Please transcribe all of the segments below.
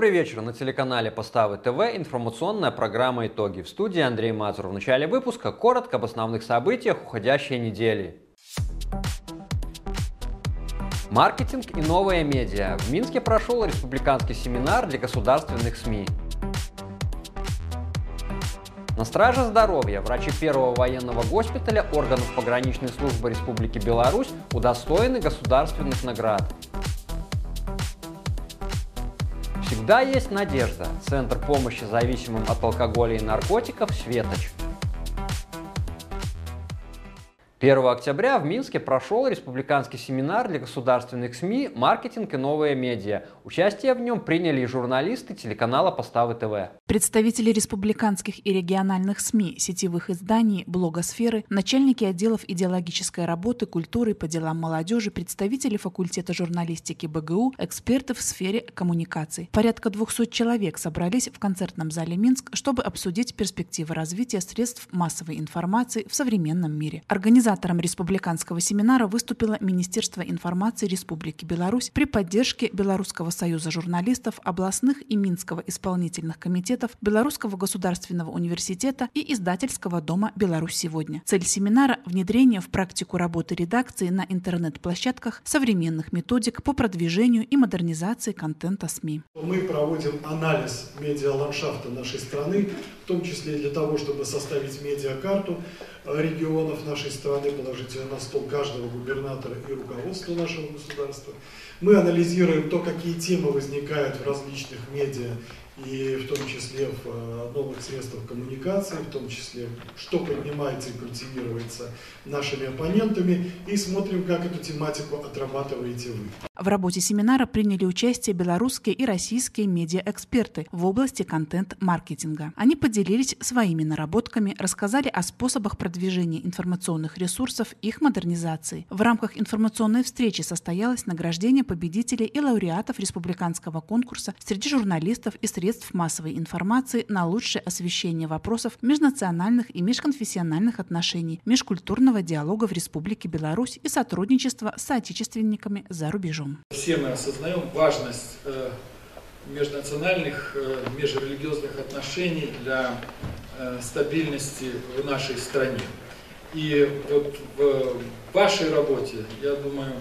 Добрый вечер. На телеканале Поставы ТВ информационная программа «Итоги». В студии Андрей Мазур. В начале выпуска коротко об основных событиях уходящей недели. Маркетинг и новые медиа. В Минске прошел республиканский семинар для государственных СМИ. На страже здоровья врачи первого военного госпиталя органов пограничной службы Республики Беларусь удостоены государственных наград. Всегда есть надежда. Центр помощи зависимым от алкоголя и наркотиков «Светоч». 1 октября в Минске прошел республиканский семинар для государственных СМИ «Маркетинг и новые медиа». Участие в нем приняли и журналисты телеканала «Поставы ТВ». Представители республиканских и региональных СМИ, сетевых изданий, блогосферы, начальники отделов идеологической работы, культуры по делам молодежи, представители факультета журналистики БГУ, эксперты в сфере коммуникаций. Порядка 200 человек собрались в концертном зале Минск, чтобы обсудить перспективы развития средств массовой информации в современном мире. Организация Организатором республиканского семинара выступило Министерство информации Республики Беларусь при поддержке Белорусского союза журналистов, областных и Минского исполнительных комитетов, Белорусского государственного университета и издательского дома «Беларусь сегодня». Цель семинара – внедрение в практику работы редакции на интернет-площадках современных методик по продвижению и модернизации контента СМИ. Мы проводим анализ медиаландшафта нашей страны, в том числе для того, чтобы составить медиакарту регионов нашей страны, положить ее на стол каждого губернатора и руководства нашего государства. Мы анализируем то, какие темы возникают в различных медиа и в том числе в э, новых средствах коммуникации, в том числе, что поднимается и культивируется нашими оппонентами, и смотрим, как эту тематику отрабатываете вы. В работе семинара приняли участие белорусские и российские медиаэксперты в области контент-маркетинга. Они поделились своими наработками, рассказали о способах продвижения информационных ресурсов, их модернизации. В рамках информационной встречи состоялось награждение победителей и лауреатов республиканского конкурса среди журналистов и средств средств массовой информации на лучшее освещение вопросов межнациональных и межконфессиональных отношений, межкультурного диалога в Республике Беларусь и сотрудничества с соотечественниками за рубежом. Все мы осознаем важность э, межнациональных, э, межрелигиозных отношений для э, стабильности в нашей стране. И вот в вашей работе, я думаю,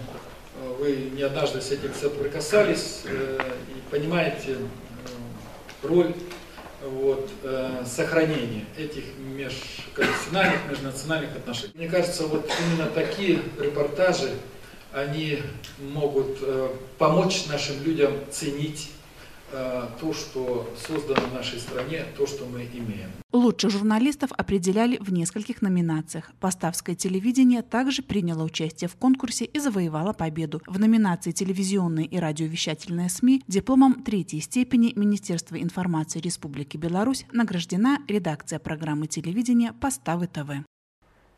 вы не однажды с этим соприкасались и понимаете роль вот, э, сохранения этих межконфессиональных, межнациональных отношений. Мне кажется, вот именно такие репортажи, они могут э, помочь нашим людям ценить то, что создано в нашей стране, то, что мы имеем. Лучших журналистов определяли в нескольких номинациях. Поставское телевидение также приняло участие в конкурсе и завоевало победу. В номинации «Телевизионные и радиовещательные СМИ» дипломом третьей степени Министерства информации Республики Беларусь награждена редакция программы телевидения «Поставы ТВ».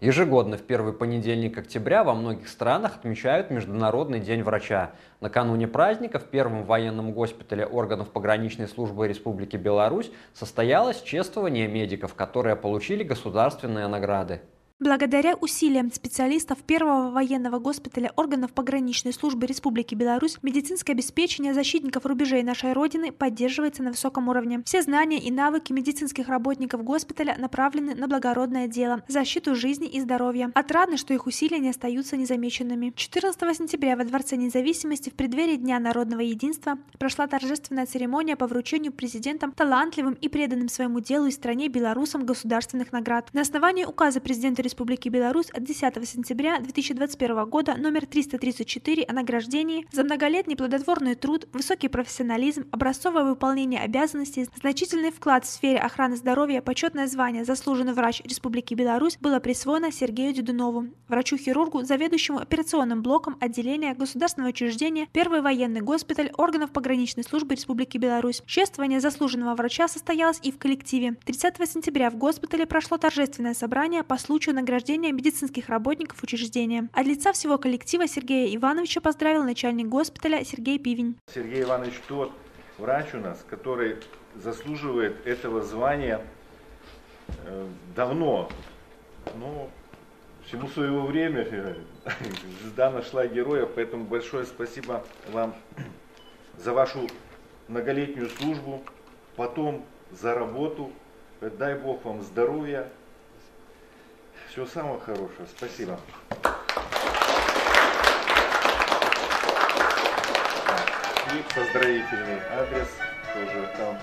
Ежегодно в первый понедельник октября во многих странах отмечают Международный день врача. Накануне праздника в первом военном госпитале органов пограничной службы Республики Беларусь состоялось чествование медиков, которые получили государственные награды. Благодаря усилиям специалистов Первого военного госпиталя органов пограничной службы Республики Беларусь, медицинское обеспечение защитников рубежей нашей Родины поддерживается на высоком уровне. Все знания и навыки медицинских работников госпиталя направлены на благородное дело – защиту жизни и здоровья. Отрадно, что их усилия не остаются незамеченными. 14 сентября во Дворце независимости в преддверии Дня народного единства прошла торжественная церемония по вручению президентом талантливым и преданным своему делу и стране белорусам государственных наград. На основании указа президента Республики Беларусь от 10 сентября 2021 года номер 334 о награждении за многолетний плодотворный труд, высокий профессионализм, образцовое выполнение обязанностей, значительный вклад в сфере охраны здоровья, почетное звание «Заслуженный врач Республики Беларусь» было присвоено Сергею Дедунову, врачу-хирургу, заведующему операционным блоком отделения государственного учреждения Первый военный госпиталь органов пограничной службы Республики Беларусь. Чествование заслуженного врача состоялось и в коллективе. 30 сентября в госпитале прошло торжественное собрание по случаю награждения медицинских работников учреждения. От лица всего коллектива Сергея Ивановича поздравил начальник госпиталя Сергей Пивень. Сергей Иванович тот врач у нас, который заслуживает этого звания э, давно. Ну, всему своего время звезда нашла героя, поэтому большое спасибо вам за вашу многолетнюю службу, потом за работу. Дай Бог вам здоровья. Всего самого хорошего. Спасибо. И поздравительный адрес тоже там.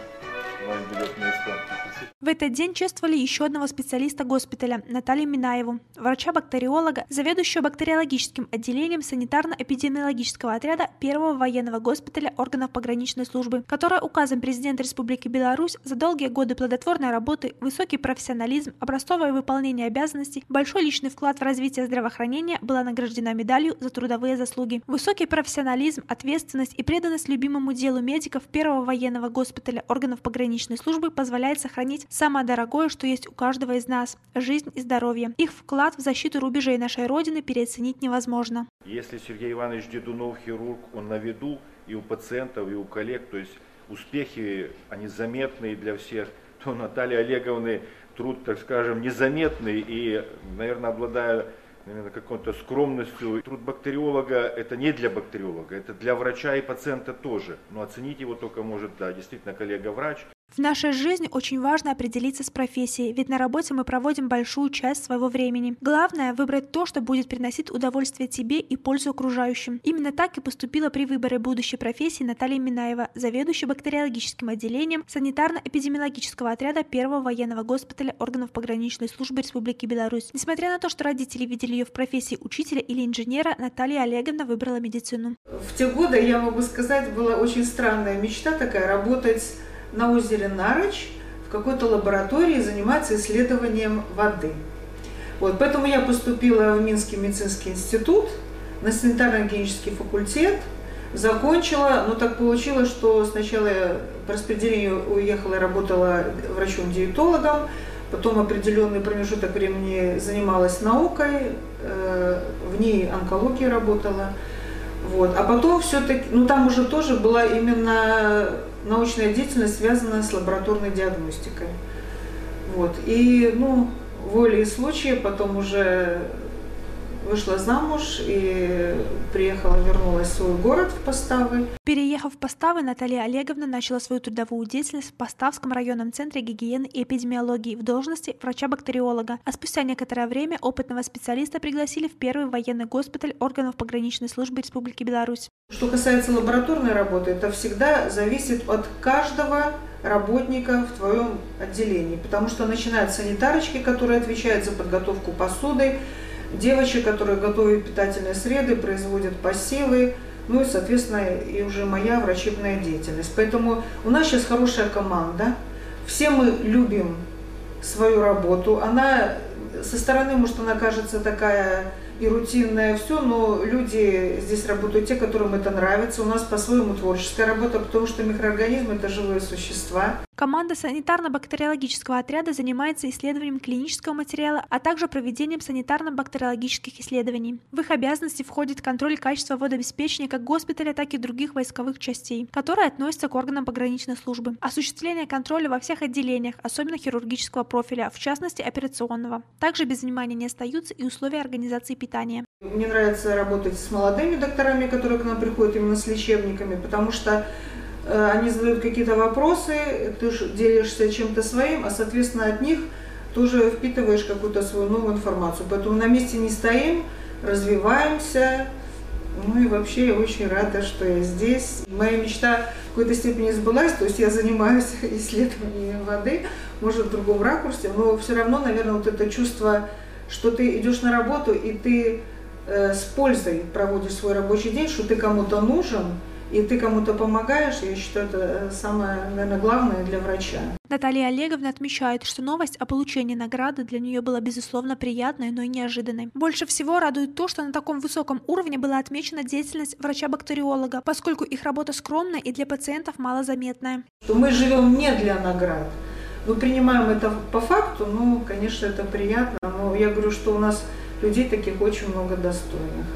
В этот день чествовали еще одного специалиста госпиталя Наталью Минаеву, врача-бактериолога, заведующего бактериологическим отделением санитарно-эпидемиологического отряда первого военного госпиталя органов пограничной службы, которая указом президента Республики Беларусь за долгие годы плодотворной работы, высокий профессионализм, образцовое выполнение обязанностей, большой личный вклад в развитие здравоохранения была награждена медалью за трудовые заслуги. Высокий профессионализм, ответственность и преданность любимому делу медиков первого военного госпиталя органов пограничной службы позволяет сохранить самое дорогое, что есть у каждого из нас – жизнь и здоровье. Их вклад в защиту рубежей нашей Родины переоценить невозможно. Если Сергей Иванович Дедунов, хирург, он на виду и у пациентов, и у коллег, то есть успехи, они заметные для всех, то Наталья Олеговны труд, так скажем, незаметный и, наверное, обладая наверное, какой-то скромностью. Труд бактериолога – это не для бактериолога, это для врача и пациента тоже. Но оценить его только может, да, действительно, коллега-врач. В нашей жизни очень важно определиться с профессией, ведь на работе мы проводим большую часть своего времени. Главное – выбрать то, что будет приносить удовольствие тебе и пользу окружающим. Именно так и поступила при выборе будущей профессии Наталья Минаева, заведующая бактериологическим отделением санитарно-эпидемиологического отряда первого военного госпиталя органов пограничной службы Республики Беларусь. Несмотря на то, что родители видели ее в профессии учителя или инженера, Наталья Олеговна выбрала медицину. В те годы, я могу сказать, была очень странная мечта такая – работать на озере Нарыч в какой-то лаборатории заниматься исследованием воды. Вот, поэтому я поступила в Минский медицинский институт на санитарно-гигиенический факультет, закончила, но так получилось, что сначала я по распределению уехала и работала врачом-диетологом, потом определенный промежуток времени занималась наукой, э, в ней онкологией работала. Вот. А потом все-таки, ну там уже тоже была именно научная деятельность связана с лабораторной диагностикой. Вот. И, ну, волей случая потом уже вышла замуж и приехала, вернулась в свой город в Поставы. Переехав в Поставы, Наталья Олеговна начала свою трудовую деятельность в Поставском районном центре гигиены и эпидемиологии в должности врача-бактериолога, а спустя некоторое время опытного специалиста пригласили в первый военный госпиталь органов пограничной службы Республики Беларусь. Что касается лабораторной работы, это всегда зависит от каждого работника в твоем отделении, потому что начинают санитарочки, которые отвечают за подготовку посуды, девочек, которые готовят питательные среды, производят посевы, ну и, соответственно, и уже моя врачебная деятельность. Поэтому у нас сейчас хорошая команда, все мы любим свою работу, она со стороны, может, она кажется такая и рутинное все, но люди здесь работают те, которым это нравится. У нас по-своему творческая работа, потому что микроорганизмы – это живые существа. Команда санитарно-бактериологического отряда занимается исследованием клинического материала, а также проведением санитарно-бактериологических исследований. В их обязанности входит контроль качества водообеспечения как госпиталя, так и других войсковых частей, которые относятся к органам пограничной службы. Осуществление контроля во всех отделениях, особенно хирургического профиля, в частности операционного. Также без внимания не остаются и условия организации питания. Мне нравится работать с молодыми докторами, которые к нам приходят именно с лечебниками, потому что они задают какие-то вопросы, ты делишься чем-то своим, а соответственно от них тоже впитываешь какую-то свою новую информацию. Поэтому на месте не стоим, развиваемся. Ну и вообще я очень рада, что я здесь. Моя мечта в какой-то степени сбылась, то есть я занимаюсь исследованием воды, может в другом ракурсе, но все равно, наверное, вот это чувство что ты идешь на работу и ты э, с пользой проводишь свой рабочий день, что ты кому-то нужен, и ты кому-то помогаешь, я считаю, это э, самое, наверное, главное для врача. Наталья Олеговна отмечает, что новость о получении награды для нее была, безусловно, приятной, но и неожиданной. Больше всего радует то, что на таком высоком уровне была отмечена деятельность врача-бактериолога, поскольку их работа скромная и для пациентов малозаметная. Мы живем не для наград, мы принимаем это по факту, ну, конечно, это приятно, но я говорю, что у нас людей таких очень много достойных.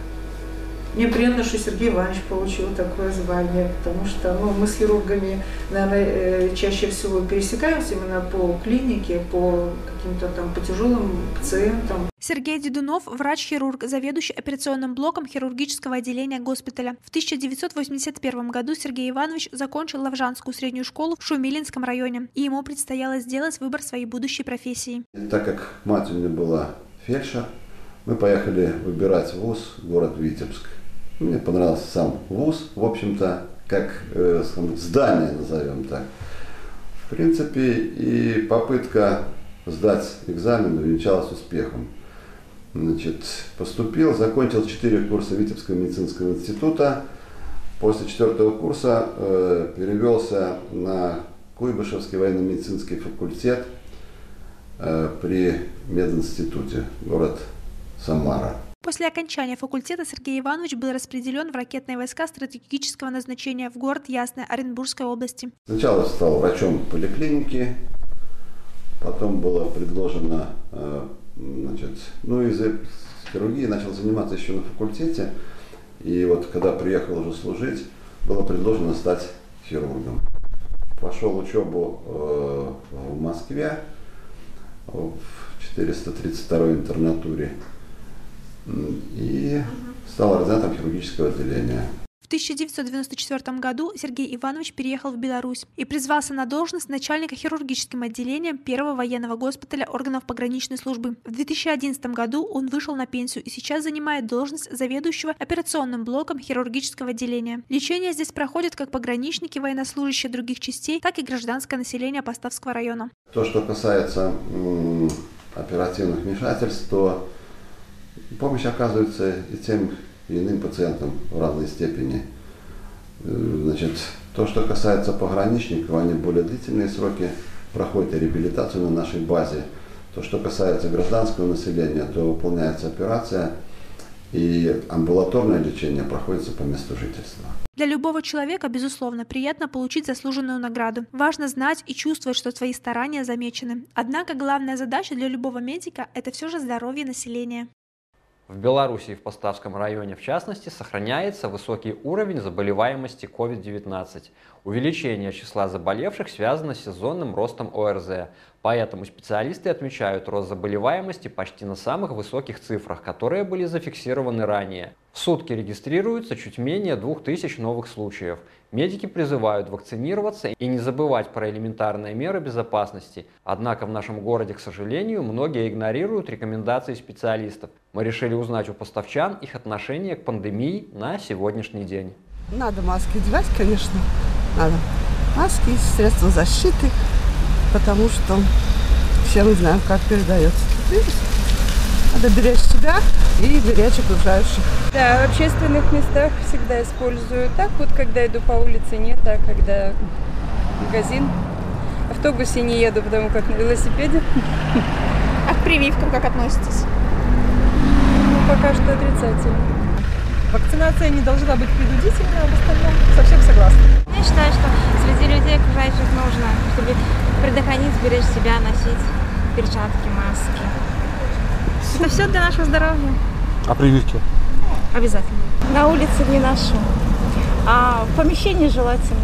Мне приятно, что Сергей Иванович получил такое звание, потому что ну, мы с хирургами, наверное, э, чаще всего пересекаемся именно по клинике, по каким-то там по тяжелым пациентам. Сергей Дедунов – врач-хирург, заведующий операционным блоком хирургического отделения госпиталя. В 1981 году Сергей Иванович закончил Лавжанскую среднюю школу в Шумилинском районе, и ему предстояло сделать выбор своей будущей профессии. Так как мать у меня была фельдшер, мы поехали выбирать вуз, город Витебск. Мне понравился сам вуз, в общем-то, как э, здание, назовем так. В принципе, и попытка сдать экзамен увенчалась успехом. Значит, поступил, закончил 4 курса Витебского медицинского института. После четвертого курса э, перевелся на Куйбышевский военно-медицинский факультет э, при мединституте, город Самара. После окончания факультета Сергей Иванович был распределен в ракетные войска стратегического назначения в город Ясное Оренбургской области. Сначала стал врачом поликлиники, потом было предложено, э, значит, ну из хирургии начал заниматься еще на факультете, и вот когда приехал уже служить, было предложено стать хирургом. Пошел учебу э, в Москве в 432 интернатуре и стал ординатом хирургического отделения. В 1994 году Сергей Иванович переехал в Беларусь и призвался на должность начальника хирургическим отделением первого военного госпиталя органов пограничной службы. В 2011 году он вышел на пенсию и сейчас занимает должность заведующего операционным блоком хирургического отделения. Лечение здесь проходит как пограничники, военнослужащие других частей, так и гражданское население Поставского района. То, что касается оперативных вмешательств, то Помощь оказывается и тем и иным пациентам в разной степени. Э, значит, то, что касается пограничников, они более длительные сроки проходят реабилитацию на нашей базе. То, что касается гражданского населения, то выполняется операция, и амбулаторное лечение проходится по месту жительства. Для любого человека, безусловно, приятно получить заслуженную награду. Важно знать и чувствовать, что твои старания замечены. Однако главная задача для любого медика – это все же здоровье населения. В Беларуси и в Поставском районе, в частности, сохраняется высокий уровень заболеваемости COVID-19. Увеличение числа заболевших связано с сезонным ростом ОРЗ, поэтому специалисты отмечают рост заболеваемости почти на самых высоких цифрах, которые были зафиксированы ранее. В сутки регистрируется чуть менее 2000 новых случаев. Медики призывают вакцинироваться и не забывать про элементарные меры безопасности. Однако в нашем городе, к сожалению, многие игнорируют рекомендации специалистов. Мы решили узнать у поставчан их отношение к пандемии на сегодняшний день. Надо маски одевать, конечно. Надо маски, средства защиты, потому что все мы знаем, как передается вирус. Надо беречь себя и беречь окружающих. Да, в общественных местах всегда использую. Так вот, когда иду по улице, нет, а когда магазин. В автобусе не еду, потому как на велосипеде. А к прививкам как относитесь? Ну, пока что отрицательно. Вакцинация не должна быть принудительной, а в остальном совсем согласна. Я считаю, что среди людей окружающих нужно, чтобы предохранить, беречь себя, носить перчатки, маски. Это все для нашего здоровья. А прививки? Обязательно. На улице не ношу, а в помещении желательно.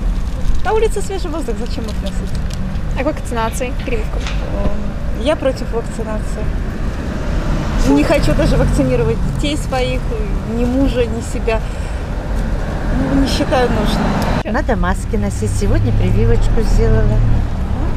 На улице свежий воздух, зачем их носить? А к вакцинации, прививкам? Я против вакцинации. Не хочу даже вакцинировать детей своих, ни мужа, ни себя. Ну, не считаю нужным. Надо маски носить. Сегодня прививочку сделала.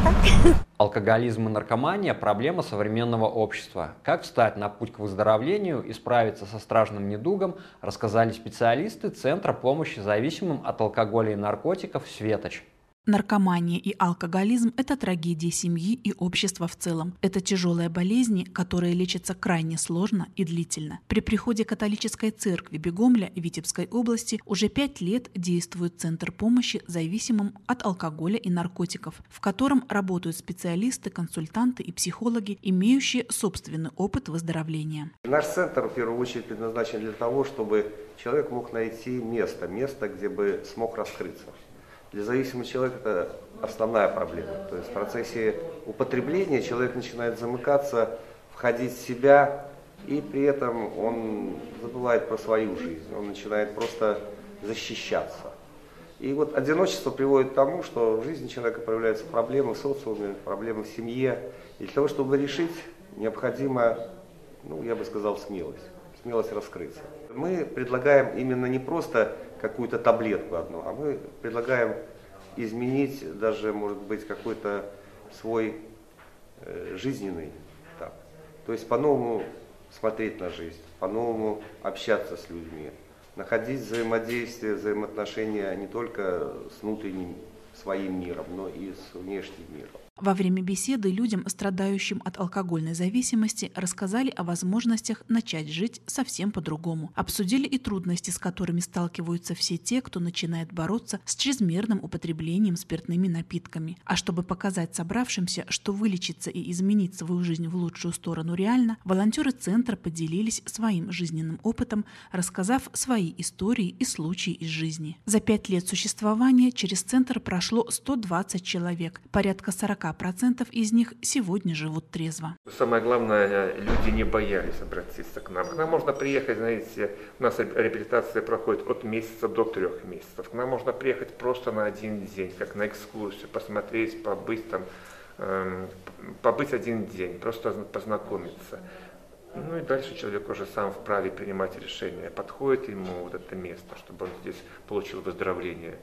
Вот так. Алкоголизм и наркомания – проблема современного общества. Как встать на путь к выздоровлению и справиться со страшным недугом, рассказали специалисты Центра помощи зависимым от алкоголя и наркотиков «Светоч». Наркомания и алкоголизм – это трагедия семьи и общества в целом. Это тяжелые болезни, которые лечатся крайне сложно и длительно. При приходе католической церкви Бегомля Витебской области уже пять лет действует Центр помощи зависимым от алкоголя и наркотиков, в котором работают специалисты, консультанты и психологи, имеющие собственный опыт выздоровления. Наш центр в первую очередь предназначен для того, чтобы человек мог найти место, место, где бы смог раскрыться. Для зависимого человека это основная проблема. То есть в процессе употребления человек начинает замыкаться, входить в себя, и при этом он забывает про свою жизнь, он начинает просто защищаться. И вот одиночество приводит к тому, что в жизни человека появляются проблемы в социуме, проблемы в семье. И для того, чтобы решить, необходима, ну, я бы сказал, смелость. Смелость раскрыться. Мы предлагаем именно не просто какую-то таблетку одну, а мы предлагаем изменить даже, может быть, какой-то свой э, жизненный этап. То есть по-новому смотреть на жизнь, по-новому общаться с людьми, находить взаимодействие, взаимоотношения не только с внутренним своим миром, но и с внешним миром. Во время беседы людям, страдающим от алкогольной зависимости, рассказали о возможностях начать жить совсем по-другому. Обсудили и трудности, с которыми сталкиваются все те, кто начинает бороться с чрезмерным употреблением спиртными напитками. А чтобы показать собравшимся, что вылечиться и изменить свою жизнь в лучшую сторону реально, волонтеры центра поделились своим жизненным опытом, рассказав свои истории и случаи из жизни. За пять лет существования через центр прошло 120 человек, порядка 40 40% из них сегодня живут трезво. Самое главное, люди не боялись обратиться к нам. К нам можно приехать, знаете, у нас реабилитация проходит от месяца до трех месяцев. К нам можно приехать просто на один день, как на экскурсию, посмотреть, побыть там, эм, побыть один день, просто познакомиться. Ну и дальше человек уже сам вправе принимать решение, подходит ему вот это место, чтобы он здесь получил выздоровление.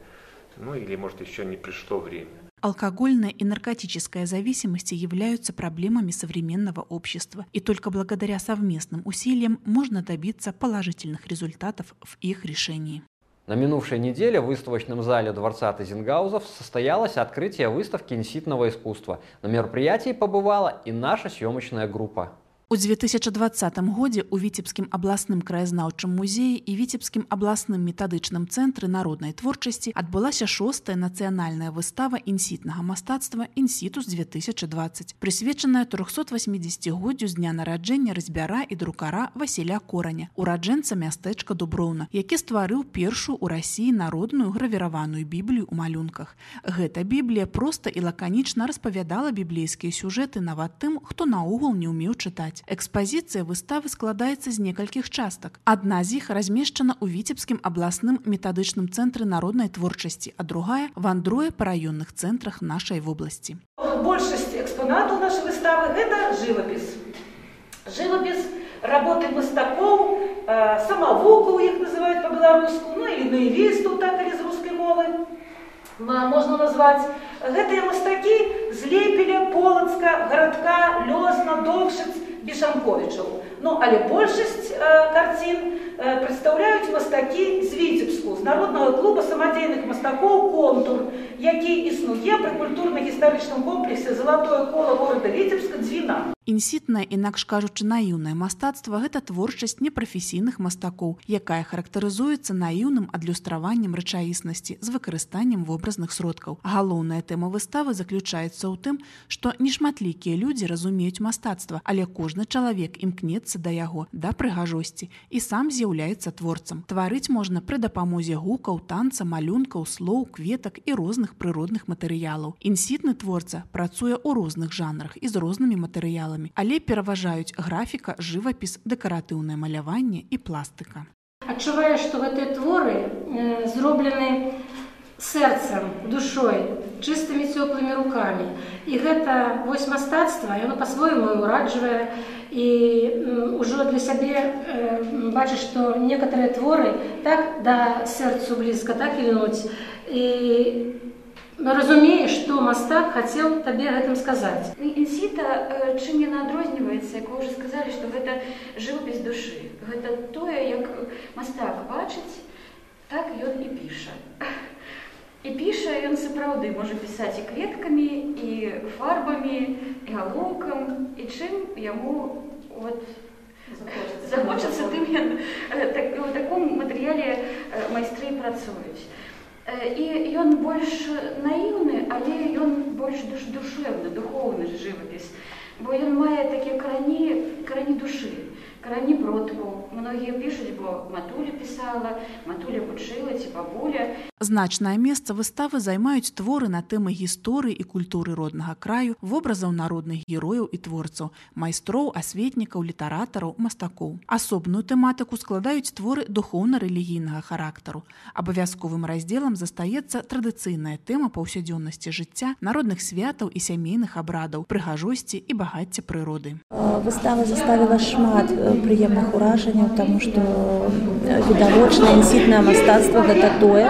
Ну или, может, еще не пришло время. Алкогольная и наркотическая зависимости являются проблемами современного общества, и только благодаря совместным усилиям можно добиться положительных результатов в их решении. На минувшей неделе в выставочном зале Дворца Тазингаузов состоялось открытие выставки инситного искусства. На мероприятии побывала и наша съемочная группа. У 2020 годзе у віцебскім абласным краязнаўчым музеі і віцебскім абласным метадычным цэнтры народнай творчасці адбылася шостая нацыянальная выстава інсітнага мастацтва інсітус 2020 прысвечаная 380годдзю з дня нараджэння разбяра і друкара Васіля кораня ураджэнца мястэчка дуброўна які стварыў першую ў рассіі народную гравіраваную біблію ў малюнках. Гэта біблія проста і лаканічна распавядала біблейскія сюжэты нават тым хто наогул не ўмеў чытаць сказаць. Экспазіцыя выставы складаецца з некалькіх частак. Адна з іх размешчана ў віцебскім абласным метадычным цэнтры народнай творчасці, а другая вандруе па раённых цэнтрах нашай вобласці. Большасць экспанатаў нашай выставы гэта жывапіс. Жывапіс работы мастакоў, э, самавукаў іх называюць па-беларуску, ну і наівістаў так і з рускай мовы можна назваць гэтыя мастакі злепілі полацка гарадка лёсна довшыц бешанковічаў ну але большасць э, карцін э, прадстаўляюць мастакі з віцебску з народнага клуба самадзейных мастакоў контур які існуе пры культурна-гістарычным комплексе залатое кола горада віцебска дзвіна Інсітнае, інакш кажучы, наіўнае мастацтва гэта творчасць непрафесійных мастакоў, якая характарызуецца наіўным адлюстраваннем рэчаіснасці з выкарыстаннем вобразных сродкаў. Галоўная тэма выставы заключаецца ў тым, што нешматлікія людзі разумеюць мастацтва, але кожны чалавек імкнецца да яго да прыгажосці і сам з'яўляецца творцам. Тварыць можна пры дапамозе гукаў, танца, малюнкаў, слоў, кветак і розных прыродных матэрыялаў. Інсітны творца працуе ў розных жанрах і з рознымі матэрыяламі але пераважаюць графіка, жывапіс, дэкаратыўнае маляванне і пластыка. Адчуваю, што гэтыя творы э, зроблены сэрцам, душой, чыстымі цёплымі рукамі. І гэта вось мастацтва, яно па-свойму ураджвае і ўжо для сябе э, бачыць, што некаторыя творы так да сэрцу блізка так ільнуць. І разумееш што мастак хацеў табе гэтым сказаць інсіта э, чым яна адрозніваецца як уже сказалі што гэта жыў без душы гэта тое як мастак бачыць так ён і піша і піша ён сапраўды можа пісаць і кветкамі і фарбамі і галоўкам і чым яму вот захочацца тым ён э, так, у таком матэрыяле э, майстры працуюць і ён больш наіўны, але ён больш душ, душевны, духоўны жывапіс. Бо ён мае такія карані, карані душы. карані протву. Многія пишуць, бо матуля пісала, матуля вучыла ці бабуля. Значнае месца выставы займаюць творы на тэмы гісторыі і культуры роднага краю, вобразаў народных герояў і творцаў, майстроў, асветнікаў, літаратараў, мастакоў. Асобную тэматыку складаюць творы духоўна-рэлігійнага характару. Абавязковым раздзелам застаецца традыцыйная тэма паўсядзённасці жыцця, народных святаў і сямейных абрадаў, прыгажосці і багацця прыроды. Выстава заставіла шмат прыемных уражанняў, таму што відавочна інсітнае мастацтва гэта тое,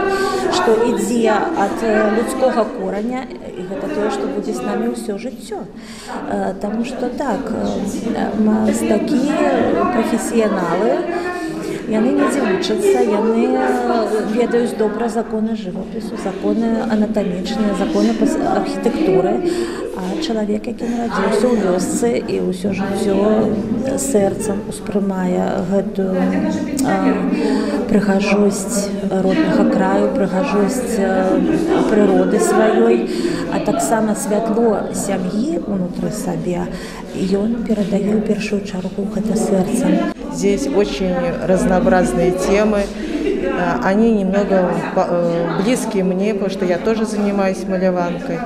што ідзе ад людскога кораня і гэта тое, што будзе з намі ўсё жыццё. Таму што так мастакі прафесіяналы, яны недзе вучацца яны ведаюць добра законы жывапісу законы анатамічныя законы архітэктуры а чалавек які нарадзіўся ў вёсцы і ўсё жыццё сэрцам успрымае гэтую прыгажосць роднага краю прыгажосць прыроды сваёй а таксама святло сям'і унутры сабе ён перадае ў першую чаргу гэта сэрцам Здесь очень разнообразные темы. Они немного близкие мне, потому что я тоже занимаюсь маляванкой,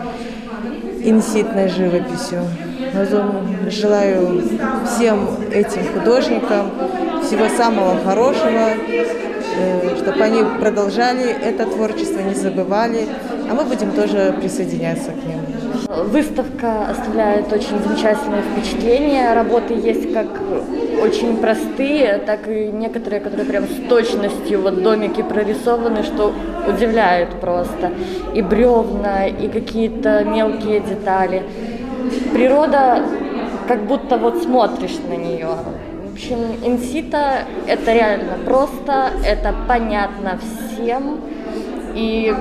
инситной живописью. Желаю всем этим художникам всего самого хорошего, чтобы они продолжали это творчество, не забывали, а мы будем тоже присоединяться к ним. Выставка оставляет очень замечательное впечатление. Работы есть как очень простые, так и некоторые, которые прям с точностью, вот домики прорисованы, что удивляет просто. И бревна, и какие-то мелкие детали. Природа, как будто вот смотришь на нее. В общем, инсита – это реально просто, это понятно всем. И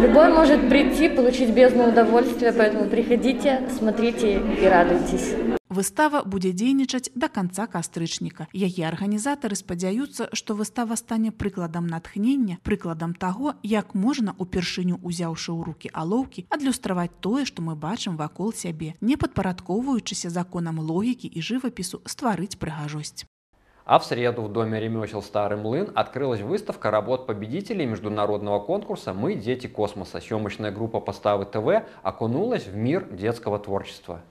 любой может прийти, получить бездну удовольствия, поэтому приходите, смотрите и радуйтесь. Выстава будзе дзейнічаць да канца кастрычніка. Яе арганізатары спадзяюцца, што выстава стане прыкладам натхнення, прыкладам таго, як можна упершыню узяўшы ў рукі алоўкі, адлюстраваць тое, што мы бачым вакол сябе, не падпарадковваючыся законам логікі і жывапісу стварыць прыгажосць. А в среду в Доме ремесел «Старый млын» открылась выставка работ победителей международного конкурса «Мы – дети космоса». Съемочная группа «Поставы ТВ» окунулась в мир детского творчества.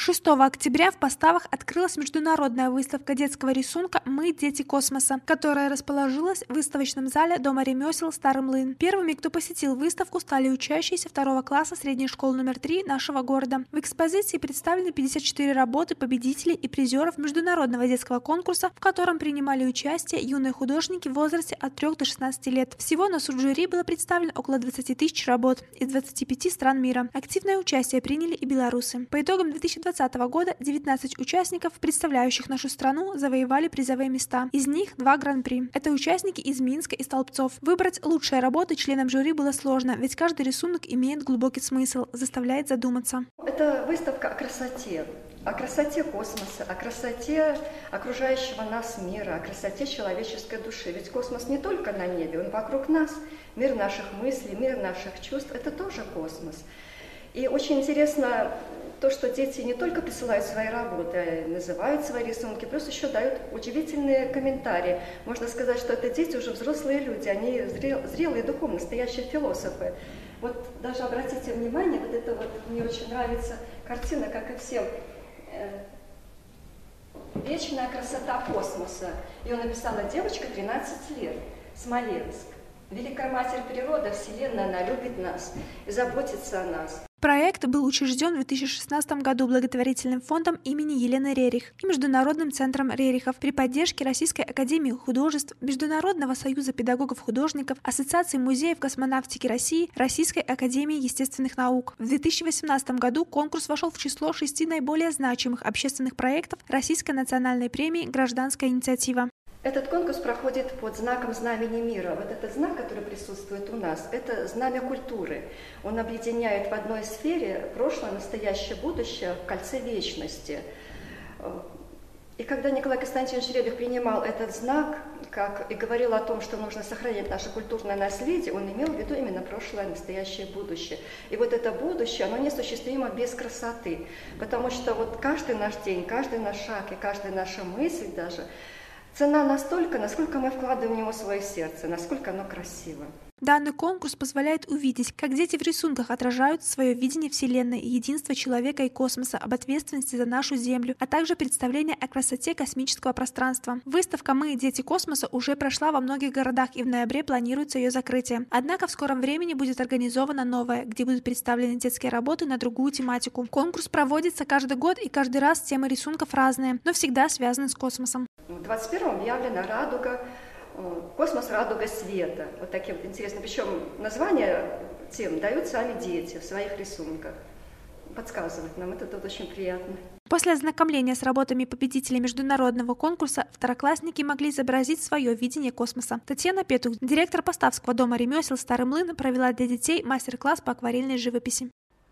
6 октября в поставах открылась международная выставка детского рисунка «Мы – дети космоса», которая расположилась в выставочном зале Дома ремесел «Старый млын». Первыми, кто посетил выставку, стали учащиеся второго класса средней школы номер 3 нашего города. В экспозиции представлены 54 работы победителей и призеров международного детского конкурса, в котором принимали участие юные художники в возрасте от 3 до 16 лет. Всего на суд было представлено около 20 тысяч работ из 25 стран мира. Активное участие приняли и белорусы. По итогам 2020 2020 года 19 участников, представляющих нашу страну, завоевали призовые места. Из них два гран-при. Это участники из Минска и Столбцов. Выбрать лучшие работы членам жюри было сложно, ведь каждый рисунок имеет глубокий смысл, заставляет задуматься. Это выставка о красоте, о красоте космоса, о красоте окружающего нас мира, о красоте человеческой души. Ведь космос не только на небе, он вокруг нас. Мир наших мыслей, мир наших чувств – это тоже космос. И очень интересно то, что дети не только присылают свои работы, а называют свои рисунки, плюс еще дают удивительные комментарии. Можно сказать, что это дети уже взрослые люди, они зрел, зрелые духовно, настоящие философы. Вот даже обратите внимание, вот это вот мне очень нравится картина, как и всем. Э, Вечная красота космоса. Ее написала девочка 13 лет, Смоленск. Великая Матерь Природа, Вселенная, она любит нас и заботится о нас. Проект был учрежден в 2016 году благотворительным фондом имени Елены Рерих и Международным центром Рерихов при поддержке Российской академии художеств, Международного союза педагогов-художников, Ассоциации музеев космонавтики России, Российской академии естественных наук. В 2018 году конкурс вошел в число шести наиболее значимых общественных проектов Российской национальной премии «Гражданская инициатива». Этот конкурс проходит под знаком знамени мира. Вот этот знак, который присутствует у нас, это знамя культуры. Он объединяет в одной сфере прошлое, настоящее, будущее в кольце вечности. И когда Николай Константинович Рерих принимал этот знак, как и говорил о том, что нужно сохранять наше культурное наследие, он имел в виду именно прошлое, настоящее, будущее. И вот это будущее, оно неосуществимо без красоты, потому что вот каждый наш день, каждый наш шаг и каждая наша мысль даже, цена настолько, насколько мы вкладываем в него свое сердце, насколько оно красиво. Данный конкурс позволяет увидеть, как дети в рисунках отражают свое видение Вселенной, единства человека и космоса, об ответственности за нашу Землю, а также представление о красоте космического пространства. Выставка «Мы, дети космоса» уже прошла во многих городах и в ноябре планируется ее закрытие. Однако в скором времени будет организована новая, где будут представлены детские работы на другую тематику. Конкурс проводится каждый год и каждый раз темы рисунков разные, но всегда связаны с космосом. В 21-м объявлена радуга Космос радуга света. Вот такие вот интересные. Причем названия тем дают сами дети в своих рисунках. Подсказывают нам, это тут очень приятно. После ознакомления с работами победителей международного конкурса второклассники могли изобразить свое видение космоса. Татьяна Петух, директор Поставского дома ремесел «Старый млын», провела для детей мастер-класс по акварельной живописи.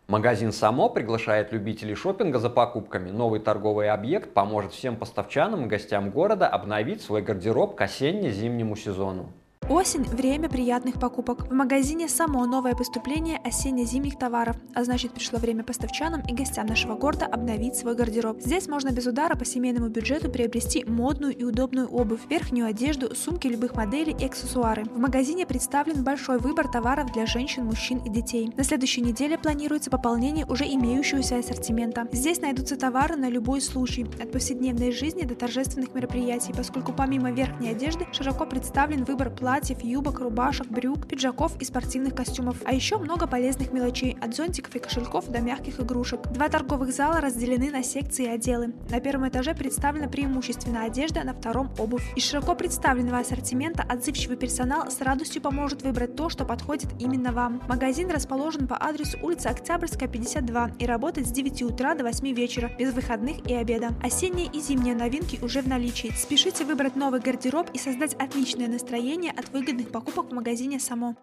Магазин «Само» приглашает любителей шопинга за покупками. Новый торговый объект поможет всем поставчанам и гостям города обновить свой гардероб к осенне-зимнему сезону. Осень – время приятных покупок. В магазине само новое поступление осенне-зимних товаров, а значит пришло время поставчанам и гостям нашего города обновить свой гардероб. Здесь можно без удара по семейному бюджету приобрести модную и удобную обувь, верхнюю одежду, сумки любых моделей и аксессуары. В магазине представлен большой выбор товаров для женщин, мужчин и детей. На следующей неделе планируется пополнение уже имеющегося ассортимента. Здесь найдутся товары на любой случай, от повседневной жизни до торжественных мероприятий, поскольку помимо верхней одежды широко представлен выбор платьев платьев, юбок, рубашек, брюк, пиджаков и спортивных костюмов. А еще много полезных мелочей, от зонтиков и кошельков до мягких игрушек. Два торговых зала разделены на секции и отделы. На первом этаже представлена преимущественно одежда, на втором – обувь. Из широко представленного ассортимента отзывчивый персонал с радостью поможет выбрать то, что подходит именно вам. Магазин расположен по адресу улица Октябрьская, 52 и работает с 9 утра до 8 вечера, без выходных и обеда. Осенние и зимние новинки уже в наличии. Спешите выбрать новый гардероб и создать отличное настроение от от выгодных покупок в магазине «Само».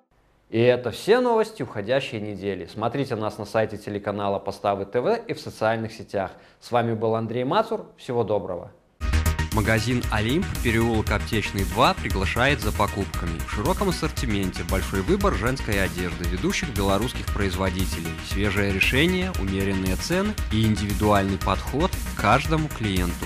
И это все новости уходящей недели. Смотрите нас на сайте телеканала Поставы ТВ и в социальных сетях. С вами был Андрей Мацур. Всего доброго. Магазин «Олимп», переулок Аптечный 2, приглашает за покупками. В широком ассортименте большой выбор женской одежды ведущих белорусских производителей, свежее решение, умеренные цены и индивидуальный подход к каждому клиенту.